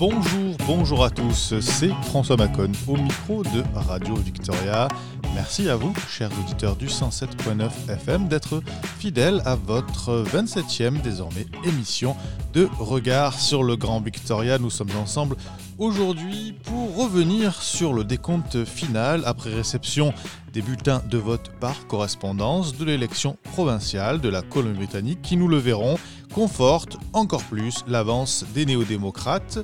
Bonjour, bonjour à tous, c'est François Macon au micro de Radio Victoria. Merci à vous, chers auditeurs du 107.9 FM, d'être fidèles à votre 27e désormais émission de Regard sur le Grand Victoria. Nous sommes ensemble aujourd'hui pour revenir sur le décompte final après réception des bulletins de vote par correspondance de l'élection provinciale de la Colombie-Britannique qui, nous le verrons, conforte encore plus l'avance des néo-démocrates.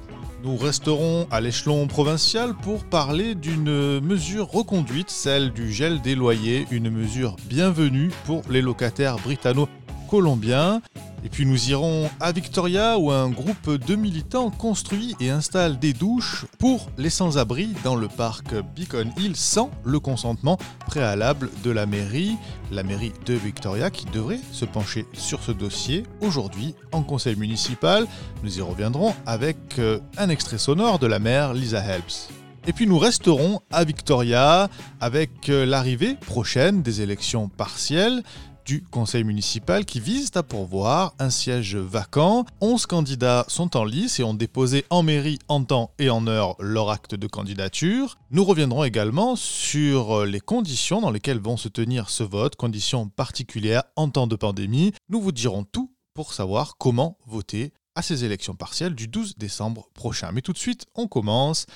Nous resterons à l'échelon provincial pour parler d'une mesure reconduite, celle du gel des loyers, une mesure bienvenue pour les locataires britanno-colombiens. Et puis nous irons à Victoria où un groupe de militants construit et installe des douches pour les sans-abri dans le parc Beacon Hill sans le consentement préalable de la mairie, la mairie de Victoria qui devrait se pencher sur ce dossier aujourd'hui en conseil municipal. Nous y reviendrons avec euh, un extrait sonore de la maire Lisa Helps. Et puis nous resterons à Victoria avec euh, l'arrivée prochaine des élections partielles du conseil municipal qui vise à pourvoir un siège vacant. 11 candidats sont en lice et ont déposé en mairie en temps et en heure leur acte de candidature. Nous reviendrons également sur les conditions dans lesquelles vont se tenir ce vote, conditions particulières en temps de pandémie. Nous vous dirons tout pour savoir comment voter à ces élections partielles du 12 décembre prochain. Mais tout de suite, on commence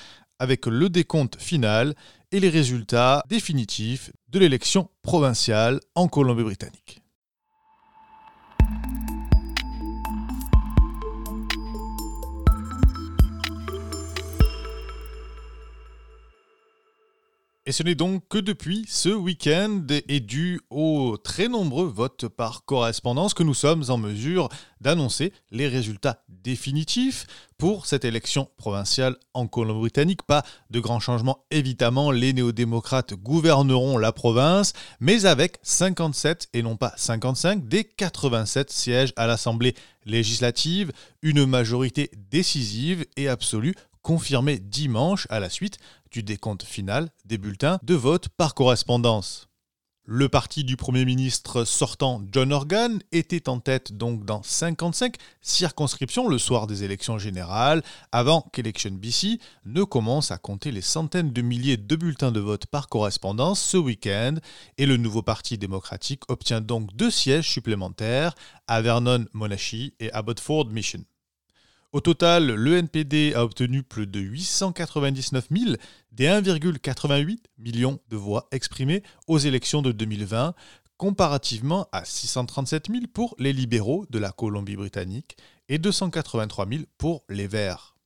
avec le décompte final et les résultats définitifs de l'élection provinciale en Colombie-Britannique. Et ce n'est donc que depuis ce week-end et dû aux très nombreux votes par correspondance que nous sommes en mesure d'annoncer les résultats définitifs pour cette élection provinciale en Colombie-Britannique. Pas de grands changements, évidemment, les néo-démocrates gouverneront la province, mais avec 57 et non pas 55 des 87 sièges à l'Assemblée législative, une majorité décisive et absolue confirmée dimanche à la suite du décompte final des bulletins de vote par correspondance. Le parti du Premier ministre sortant John Organ était en tête donc dans 55 circonscriptions le soir des élections générales, avant qu'Election BC ne commence à compter les centaines de milliers de bulletins de vote par correspondance ce week-end, et le nouveau Parti démocratique obtient donc deux sièges supplémentaires à Vernon Monashi et à Abbotsford Mission. Au total, le NPD a obtenu plus de 899 000 des 1,88 millions de voix exprimées aux élections de 2020, comparativement à 637 000 pour les libéraux de la Colombie-Britannique et 283 000 pour les Verts.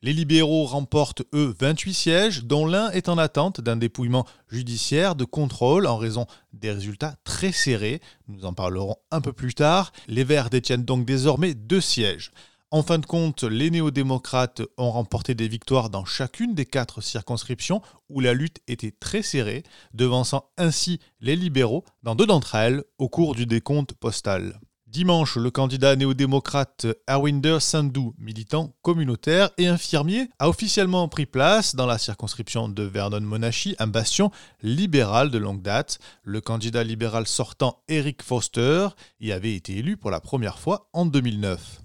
Les libéraux remportent, eux, 28 sièges, dont l'un est en attente d'un dépouillement judiciaire de contrôle en raison des résultats très serrés. Nous en parlerons un peu plus tard. Les Verts détiennent donc désormais deux sièges. En fin de compte, les néo-démocrates ont remporté des victoires dans chacune des quatre circonscriptions où la lutte était très serrée, devançant ainsi les libéraux dans deux d'entre elles au cours du décompte postal. Dimanche, le candidat néo-démocrate Arwinder Sandhu, militant communautaire et infirmier, a officiellement pris place dans la circonscription de Vernon-Monachi, un bastion libéral de longue date. Le candidat libéral sortant Eric Foster y avait été élu pour la première fois en 2009.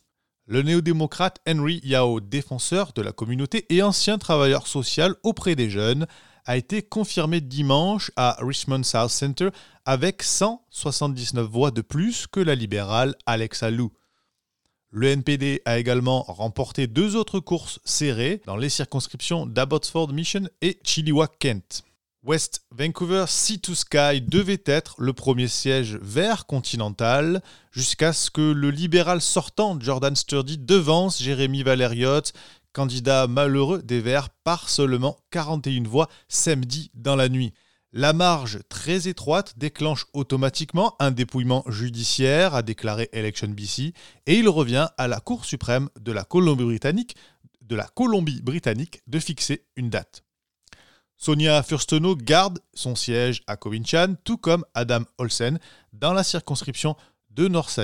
Le néo-démocrate Henry Yao, défenseur de la communauté et ancien travailleur social auprès des jeunes, a été confirmé dimanche à Richmond South Center avec 179 voix de plus que la libérale Alexa Lou. Le NPD a également remporté deux autres courses serrées dans les circonscriptions d'Abbotsford Mission et Chilliwack-Kent. West Vancouver Sea to Sky devait être le premier siège vert continental jusqu'à ce que le libéral sortant Jordan Sturdy devance Jérémy Valeriot candidat malheureux des Verts par seulement 41 voix samedi dans la nuit. La marge très étroite déclenche automatiquement un dépouillement judiciaire, a déclaré Election BC, et il revient à la Cour suprême de la Colombie -Britannique de fixer une date. Sonia Furstenau garde son siège à Covinchan, tout comme Adam Olsen dans la circonscription de North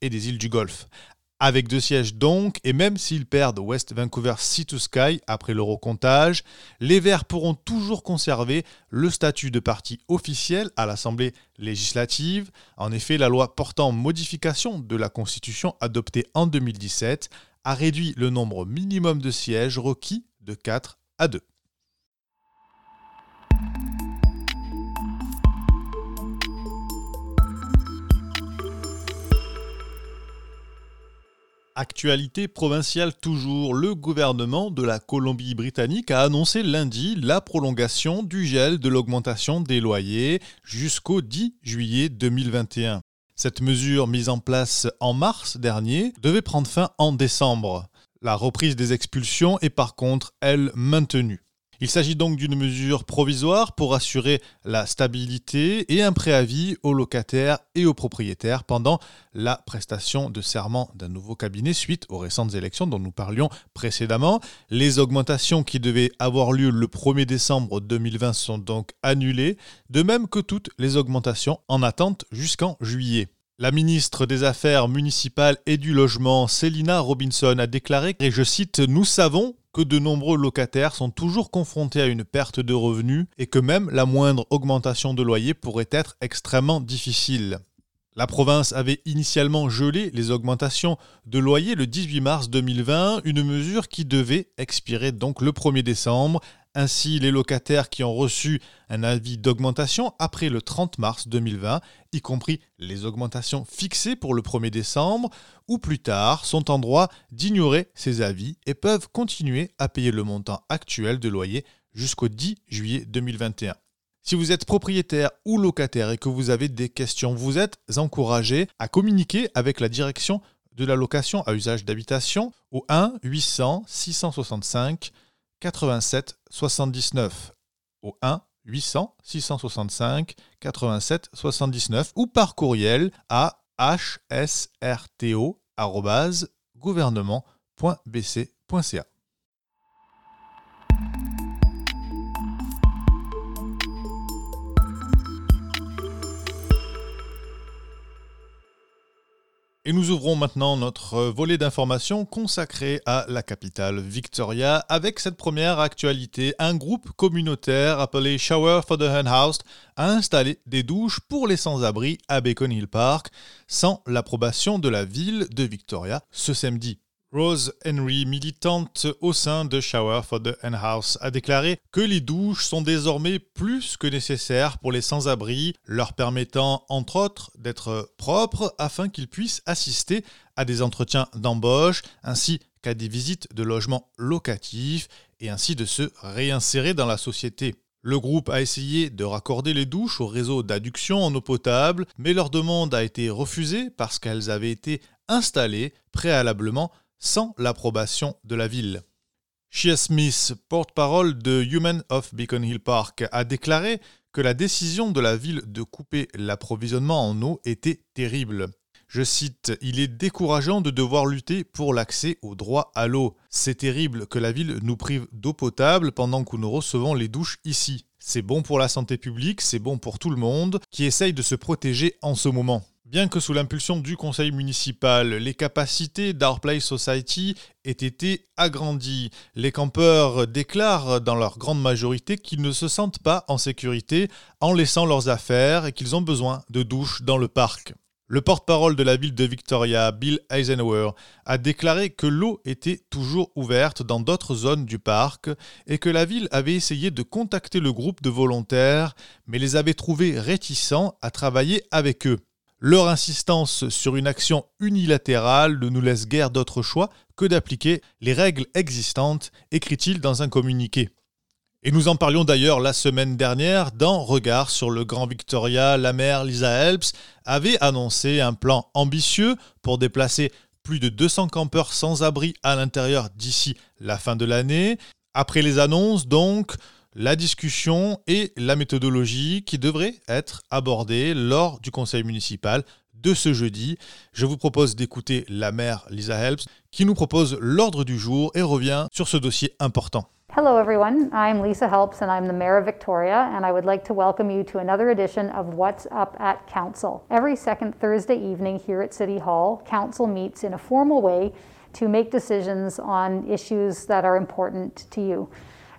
et des îles du Golfe. Avec deux sièges donc, et même s'ils perdent West Vancouver Sea to Sky après l'eurocomptage, les Verts pourront toujours conserver le statut de parti officiel à l'Assemblée législative. En effet, la loi portant modification de la Constitution adoptée en 2017 a réduit le nombre minimum de sièges requis de 4 à 2. Actualité provinciale toujours, le gouvernement de la Colombie-Britannique a annoncé lundi la prolongation du gel de l'augmentation des loyers jusqu'au 10 juillet 2021. Cette mesure mise en place en mars dernier devait prendre fin en décembre. La reprise des expulsions est par contre, elle, maintenue. Il s'agit donc d'une mesure provisoire pour assurer la stabilité et un préavis aux locataires et aux propriétaires pendant la prestation de serment d'un nouveau cabinet suite aux récentes élections dont nous parlions précédemment. Les augmentations qui devaient avoir lieu le 1er décembre 2020 sont donc annulées, de même que toutes les augmentations en attente jusqu'en juillet. La ministre des Affaires municipales et du Logement, Célina Robinson, a déclaré, et je cite, Nous savons que de nombreux locataires sont toujours confrontés à une perte de revenus et que même la moindre augmentation de loyer pourrait être extrêmement difficile. La province avait initialement gelé les augmentations de loyer le 18 mars 2020, une mesure qui devait expirer donc le 1er décembre ainsi, les locataires qui ont reçu un avis d'augmentation après le 30 mars 2020, y compris les augmentations fixées pour le 1er décembre ou plus tard, sont en droit d'ignorer ces avis et peuvent continuer à payer le montant actuel de loyer jusqu'au 10 juillet 2021. Si vous êtes propriétaire ou locataire et que vous avez des questions, vous êtes encouragé à communiquer avec la direction de la location à usage d'habitation au 1 800 665 87 79 au 1 800 665 87 79 ou par courriel à hsrto@gouvernement.bc.ca. Et nous ouvrons maintenant notre volet d'informations consacré à la capitale Victoria avec cette première actualité. Un groupe communautaire appelé Shower for the Unhoused a installé des douches pour les sans-abri à Bacon Hill Park sans l'approbation de la ville de Victoria ce samedi. Rose Henry, militante au sein de Shower for the House, a déclaré que les douches sont désormais plus que nécessaires pour les sans-abri, leur permettant entre autres d'être propres afin qu'ils puissent assister à des entretiens d'embauche ainsi qu'à des visites de logements locatifs et ainsi de se réinsérer dans la société. Le groupe a essayé de raccorder les douches au réseau d'adduction en eau potable, mais leur demande a été refusée parce qu'elles avaient été installées préalablement sans l'approbation de la ville. Shia Smith, porte-parole de Human of Beacon Hill Park, a déclaré que la décision de la ville de couper l'approvisionnement en eau était terrible. Je cite, Il est décourageant de devoir lutter pour l'accès au droit à l'eau. C'est terrible que la ville nous prive d'eau potable pendant que nous recevons les douches ici. C'est bon pour la santé publique, c'est bon pour tout le monde qui essaye de se protéger en ce moment. Bien que sous l'impulsion du conseil municipal, les capacités d'Our Place Society aient été agrandies, les campeurs déclarent dans leur grande majorité qu'ils ne se sentent pas en sécurité en laissant leurs affaires et qu'ils ont besoin de douches dans le parc. Le porte-parole de la ville de Victoria, Bill Eisenhower, a déclaré que l'eau était toujours ouverte dans d'autres zones du parc et que la ville avait essayé de contacter le groupe de volontaires, mais les avait trouvés réticents à travailler avec eux. Leur insistance sur une action unilatérale ne nous laisse guère d'autre choix que d'appliquer les règles existantes, écrit-il dans un communiqué. Et nous en parlions d'ailleurs la semaine dernière dans Regard sur le Grand Victoria. La maire Lisa Helps avait annoncé un plan ambitieux pour déplacer plus de 200 campeurs sans abri à l'intérieur d'ici la fin de l'année. Après les annonces, donc, la discussion et la méthodologie qui devraient être abordées lors du conseil municipal de ce jeudi. Je vous propose d'écouter la maire Lisa Helps qui nous propose l'ordre du jour et revient sur ce dossier important. Hello, everyone. I'm Lisa Helps, and I'm the Mayor of Victoria, and I would like to welcome you to another edition of What's Up at Council. Every second Thursday evening here at City Hall, Council meets in a formal way to make decisions on issues that are important to you.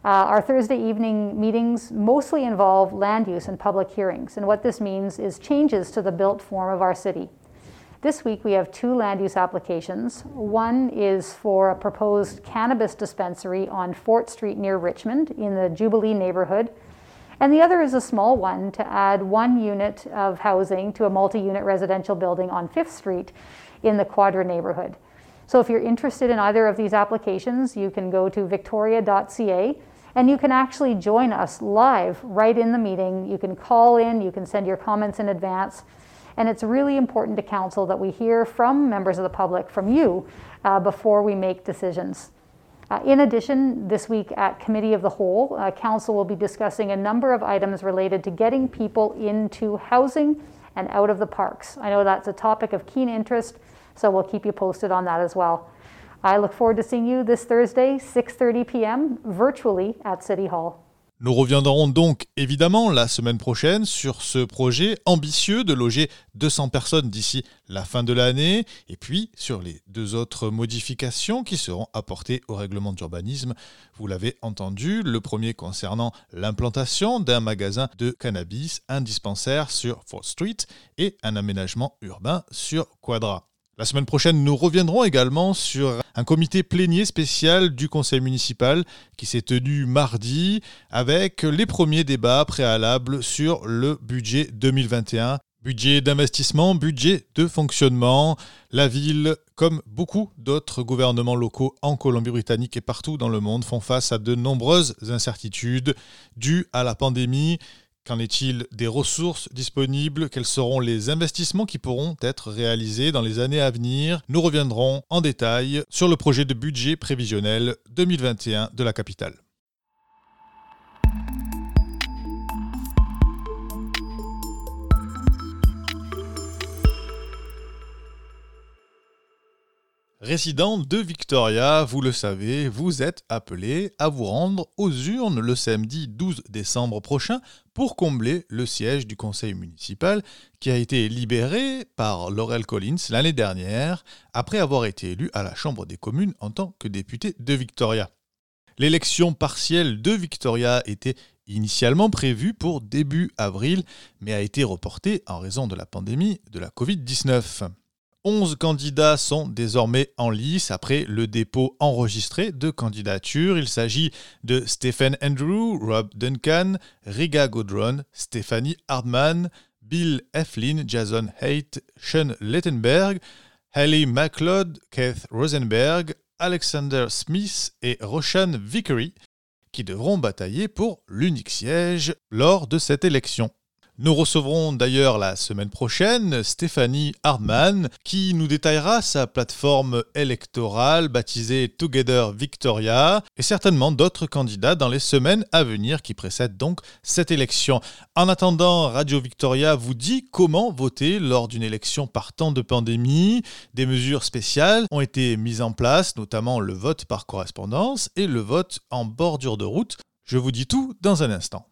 Uh, our Thursday evening meetings mostly involve land use and public hearings, and what this means is changes to the built form of our city. This week we have two land use applications. One is for a proposed cannabis dispensary on Fort Street near Richmond in the Jubilee neighborhood. And the other is a small one to add one unit of housing to a multi unit residential building on Fifth Street in the Quadra neighborhood. So if you're interested in either of these applications, you can go to victoria.ca and you can actually join us live right in the meeting. You can call in, you can send your comments in advance. And it's really important to council that we hear from members of the public, from you, uh, before we make decisions. Uh, in addition, this week at Committee of the Whole, uh, Council will be discussing a number of items related to getting people into housing and out of the parks. I know that's a topic of keen interest, so we'll keep you posted on that as well. I look forward to seeing you this Thursday, 6:30 p.m. virtually at City Hall. Nous reviendrons donc évidemment la semaine prochaine sur ce projet ambitieux de loger 200 personnes d'ici la fin de l'année et puis sur les deux autres modifications qui seront apportées au règlement d'urbanisme. Vous l'avez entendu, le premier concernant l'implantation d'un magasin de cannabis, un dispensaire sur Fort Street et un aménagement urbain sur Quadra. La semaine prochaine, nous reviendrons également sur un comité plénier spécial du conseil municipal qui s'est tenu mardi avec les premiers débats préalables sur le budget 2021. Budget d'investissement, budget de fonctionnement. La ville, comme beaucoup d'autres gouvernements locaux en Colombie-Britannique et partout dans le monde, font face à de nombreuses incertitudes dues à la pandémie Qu'en est-il des ressources disponibles? Quels seront les investissements qui pourront être réalisés dans les années à venir? Nous reviendrons en détail sur le projet de budget prévisionnel 2021 de la capitale. Résident de Victoria, vous le savez, vous êtes appelé à vous rendre aux urnes le samedi 12 décembre prochain pour combler le siège du conseil municipal qui a été libéré par Laurel Collins l'année dernière après avoir été élu à la Chambre des communes en tant que député de Victoria. L'élection partielle de Victoria était initialement prévue pour début avril, mais a été reportée en raison de la pandémie de la Covid-19. 11 candidats sont désormais en lice après le dépôt enregistré de candidatures. Il s'agit de Stephen Andrew, Rob Duncan, Riga Godron, Stephanie Hardman, Bill Eflin, Jason Haidt, Sean Lettenberg, Haley McLeod, Keith Rosenberg, Alexander Smith et Roshan Vickery, qui devront batailler pour l'unique siège lors de cette élection. Nous recevrons d'ailleurs la semaine prochaine Stéphanie Hardman qui nous détaillera sa plateforme électorale baptisée Together Victoria et certainement d'autres candidats dans les semaines à venir qui précèdent donc cette élection. En attendant, Radio Victoria vous dit comment voter lors d'une élection par temps de pandémie. Des mesures spéciales ont été mises en place, notamment le vote par correspondance et le vote en bordure de route. Je vous dis tout dans un instant.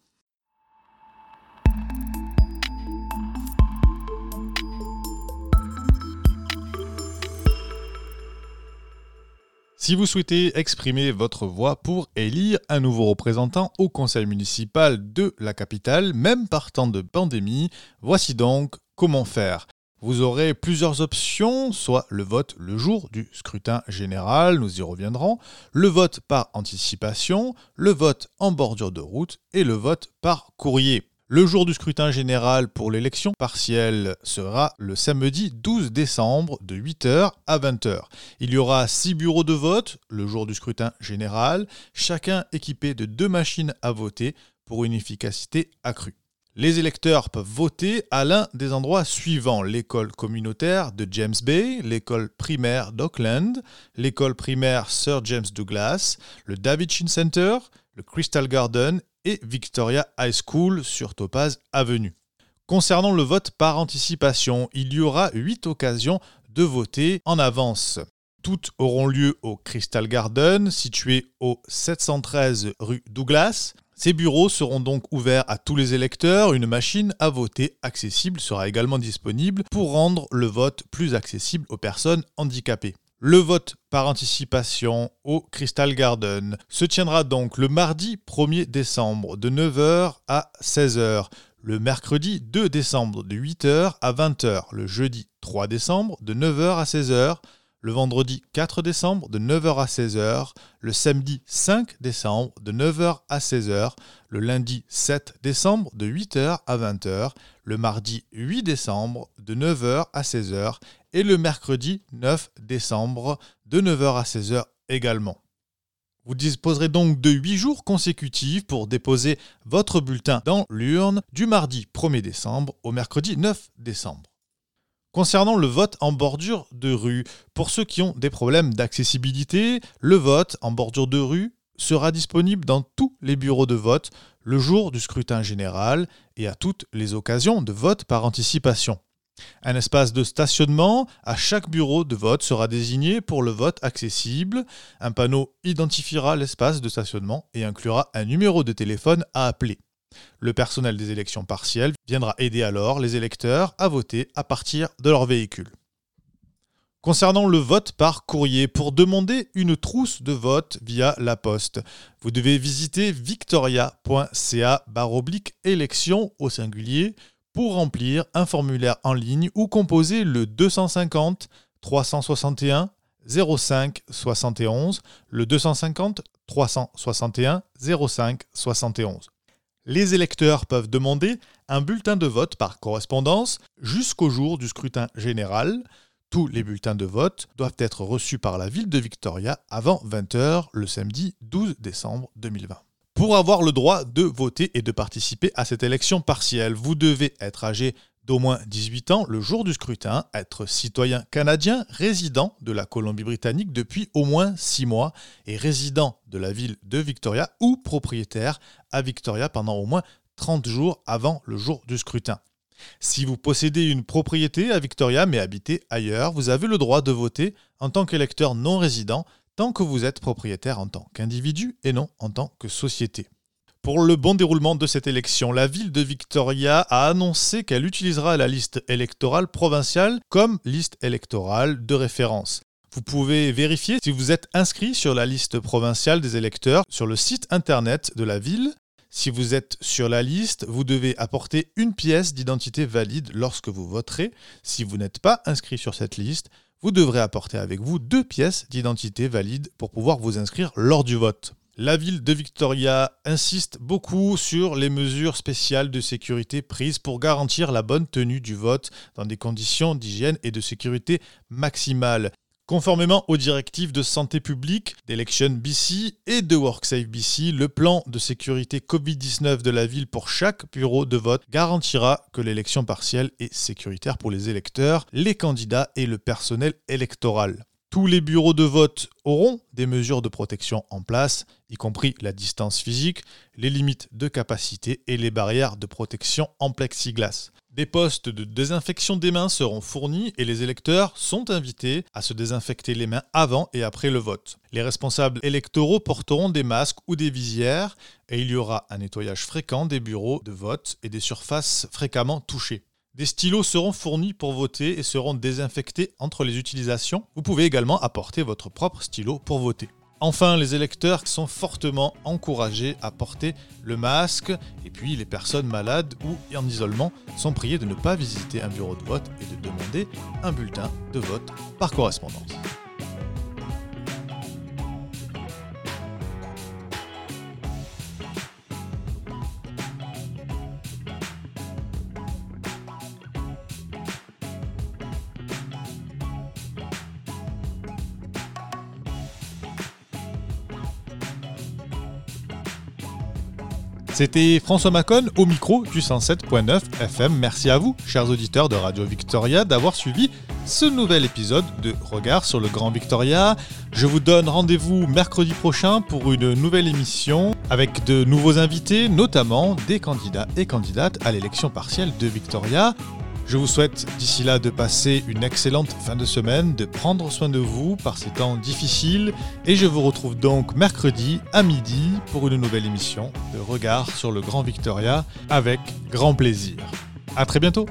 Si vous souhaitez exprimer votre voix pour élire un nouveau représentant au conseil municipal de la capitale, même par temps de pandémie, voici donc comment faire. Vous aurez plusieurs options, soit le vote le jour du scrutin général, nous y reviendrons, le vote par anticipation, le vote en bordure de route et le vote par courrier. Le jour du scrutin général pour l'élection partielle sera le samedi 12 décembre de 8h à 20h. Il y aura 6 bureaux de vote le jour du scrutin général, chacun équipé de deux machines à voter pour une efficacité accrue. Les électeurs peuvent voter à l'un des endroits suivants l'école communautaire de James Bay, l'école primaire d'Auckland, l'école primaire Sir James Douglas, le David Chin Center, le Crystal Garden et Victoria High School sur Topaz Avenue. Concernant le vote par anticipation, il y aura 8 occasions de voter en avance. Toutes auront lieu au Crystal Garden, situé au 713 rue Douglas. Ces bureaux seront donc ouverts à tous les électeurs. Une machine à voter accessible sera également disponible pour rendre le vote plus accessible aux personnes handicapées. Le vote par anticipation au Crystal Garden se tiendra donc le mardi 1er décembre de 9h à 16h, le mercredi 2 décembre de 8h à 20h, le jeudi 3 décembre de 9h à 16h, le vendredi 4 décembre de 9h à 16h, le samedi 5 décembre de 9h à 16h, le lundi 7 décembre de 8h à 20h, le mardi 8 décembre de 9h à 16h et le mercredi 9 décembre de 9h à 16h également. Vous disposerez donc de 8 jours consécutifs pour déposer votre bulletin dans l'urne du mardi 1er décembre au mercredi 9 décembre. Concernant le vote en bordure de rue, pour ceux qui ont des problèmes d'accessibilité, le vote en bordure de rue sera disponible dans tous les bureaux de vote le jour du scrutin général et à toutes les occasions de vote par anticipation. Un espace de stationnement à chaque bureau de vote sera désigné pour le vote accessible. Un panneau identifiera l'espace de stationnement et inclura un numéro de téléphone à appeler. Le personnel des élections partielles viendra aider alors les électeurs à voter à partir de leur véhicule. Concernant le vote par courrier, pour demander une trousse de vote via la poste, vous devez visiter victoria.ca élection au singulier pour remplir un formulaire en ligne ou composer le 250 361 05 71, le 250 361 05 71 les électeurs peuvent demander un bulletin de vote par correspondance jusqu'au jour du scrutin général. Tous les bulletins de vote doivent être reçus par la ville de Victoria avant 20h le samedi 12 décembre 2020. Pour avoir le droit de voter et de participer à cette élection partielle, vous devez être âgé d'au moins 18 ans le jour du scrutin, être citoyen canadien résident de la Colombie-Britannique depuis au moins 6 mois et résident de la ville de Victoria ou propriétaire à Victoria pendant au moins 30 jours avant le jour du scrutin. Si vous possédez une propriété à Victoria mais habitez ailleurs, vous avez le droit de voter en tant qu'électeur non résident tant que vous êtes propriétaire en tant qu'individu et non en tant que société. Pour le bon déroulement de cette élection, la ville de Victoria a annoncé qu'elle utilisera la liste électorale provinciale comme liste électorale de référence. Vous pouvez vérifier si vous êtes inscrit sur la liste provinciale des électeurs sur le site internet de la ville. Si vous êtes sur la liste, vous devez apporter une pièce d'identité valide lorsque vous voterez. Si vous n'êtes pas inscrit sur cette liste, vous devrez apporter avec vous deux pièces d'identité valides pour pouvoir vous inscrire lors du vote. La ville de Victoria insiste beaucoup sur les mesures spéciales de sécurité prises pour garantir la bonne tenue du vote dans des conditions d'hygiène et de sécurité maximales. Conformément aux directives de santé publique, d'Election BC et de WorkSafe BC, le plan de sécurité Covid-19 de la ville pour chaque bureau de vote garantira que l'élection partielle est sécuritaire pour les électeurs, les candidats et le personnel électoral. Tous les bureaux de vote auront des mesures de protection en place, y compris la distance physique, les limites de capacité et les barrières de protection en plexiglas. Des postes de désinfection des mains seront fournis et les électeurs sont invités à se désinfecter les mains avant et après le vote. Les responsables électoraux porteront des masques ou des visières et il y aura un nettoyage fréquent des bureaux de vote et des surfaces fréquemment touchées. Des stylos seront fournis pour voter et seront désinfectés entre les utilisations. Vous pouvez également apporter votre propre stylo pour voter. Enfin, les électeurs sont fortement encouragés à porter le masque et puis les personnes malades ou en isolement sont priées de ne pas visiter un bureau de vote et de demander un bulletin de vote par correspondance. C'était François Macon au micro du 107.9 FM. Merci à vous, chers auditeurs de Radio Victoria, d'avoir suivi ce nouvel épisode de Regard sur le Grand Victoria. Je vous donne rendez-vous mercredi prochain pour une nouvelle émission avec de nouveaux invités, notamment des candidats et candidates à l'élection partielle de Victoria. Je vous souhaite d'ici là de passer une excellente fin de semaine, de prendre soin de vous par ces temps difficiles et je vous retrouve donc mercredi à midi pour une nouvelle émission de Regard sur le Grand Victoria avec grand plaisir. À très bientôt.